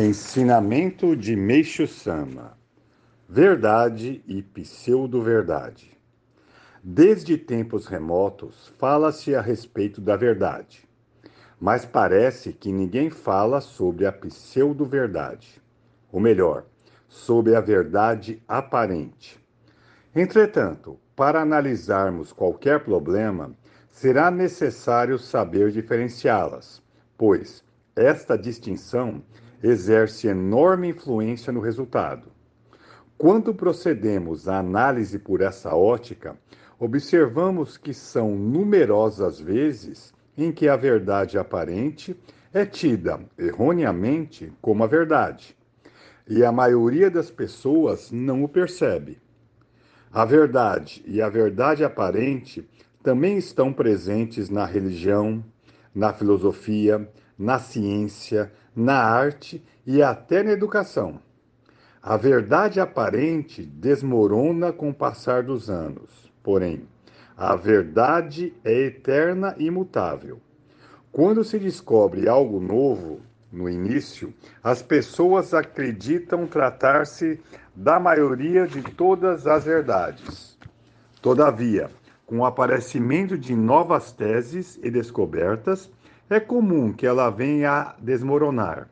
Ensinamento de Meixo Sama: Verdade e pseudo-verdade. Desde tempos remotos, fala-se a respeito da verdade, mas parece que ninguém fala sobre a pseudo-verdade, ou melhor, sobre a verdade aparente. Entretanto, para analisarmos qualquer problema, será necessário saber diferenciá-las, pois esta distinção exerce enorme influência no resultado. Quando procedemos à análise por essa ótica, observamos que são numerosas vezes em que a verdade aparente é tida erroneamente como a verdade, e a maioria das pessoas não o percebe. A verdade e a verdade aparente também estão presentes na religião, na filosofia, na ciência, na arte e até na educação. A verdade aparente desmorona com o passar dos anos, porém, a verdade é eterna e imutável. Quando se descobre algo novo, no início, as pessoas acreditam tratar-se da maioria de todas as verdades. Todavia, com o aparecimento de novas teses e descobertas, é comum que ela venha a desmoronar.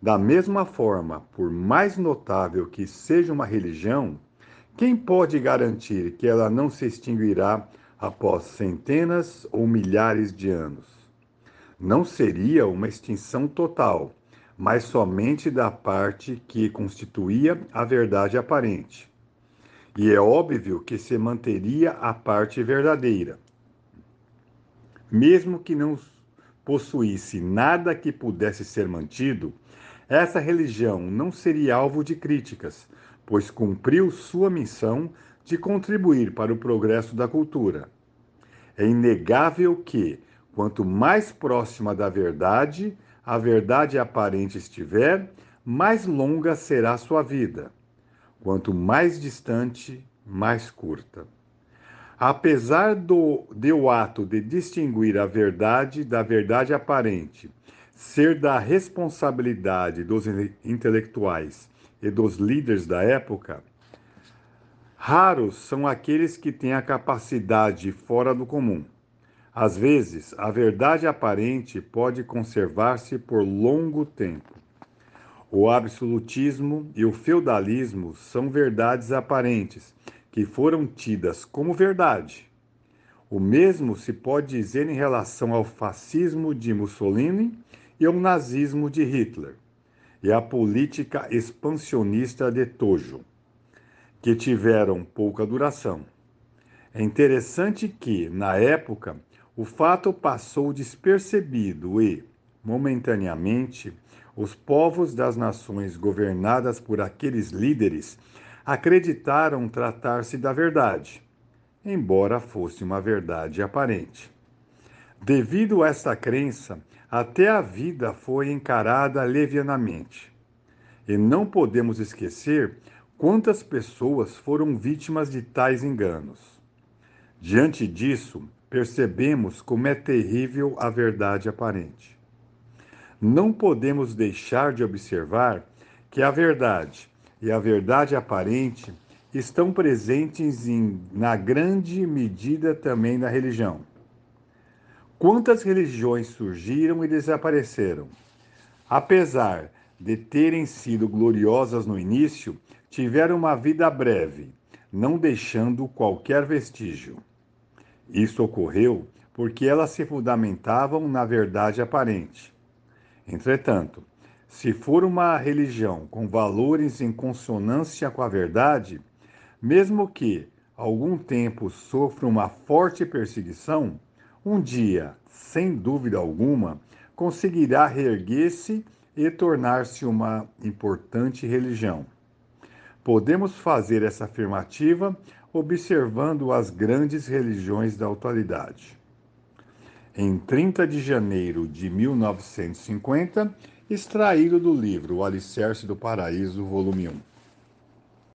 Da mesma forma, por mais notável que seja uma religião, quem pode garantir que ela não se extinguirá após centenas ou milhares de anos? Não seria uma extinção total, mas somente da parte que constituía a verdade aparente. E é óbvio que se manteria a parte verdadeira. Mesmo que não possuísse nada que pudesse ser mantido, essa religião não seria alvo de críticas, pois cumpriu sua missão de contribuir para o progresso da cultura. É inegável que, quanto mais próxima da verdade a verdade aparente estiver, mais longa será sua vida. Quanto mais distante, mais curta. Apesar do, de o ato de distinguir a verdade da verdade aparente ser da responsabilidade dos intelectuais e dos líderes da época, raros são aqueles que têm a capacidade fora do comum. Às vezes, a verdade aparente pode conservar-se por longo tempo. O absolutismo e o feudalismo são verdades aparentes que foram tidas como verdade. O mesmo se pode dizer em relação ao fascismo de Mussolini e ao nazismo de Hitler, e à política expansionista de Tojo, que tiveram pouca duração. É interessante que, na época, o fato passou despercebido e, momentaneamente, os povos das nações governadas por aqueles líderes acreditaram tratar-se da verdade, embora fosse uma verdade aparente. Devido a esta crença, até a vida foi encarada levianamente. E não podemos esquecer quantas pessoas foram vítimas de tais enganos. Diante disso, percebemos como é terrível a verdade aparente. Não podemos deixar de observar que a verdade, e a verdade aparente estão presentes em, na grande medida também na religião. Quantas religiões surgiram e desapareceram? Apesar de terem sido gloriosas no início, tiveram uma vida breve, não deixando qualquer vestígio. Isso ocorreu porque elas se fundamentavam na verdade aparente. Entretanto, se for uma religião com valores em consonância com a verdade, mesmo que algum tempo sofra uma forte perseguição, um dia, sem dúvida alguma, conseguirá reerguer-se e tornar-se uma importante religião. Podemos fazer essa afirmativa observando as grandes religiões da atualidade. Em 30 de janeiro de 1950, extraído do livro O Alicerce do Paraíso, volume 1.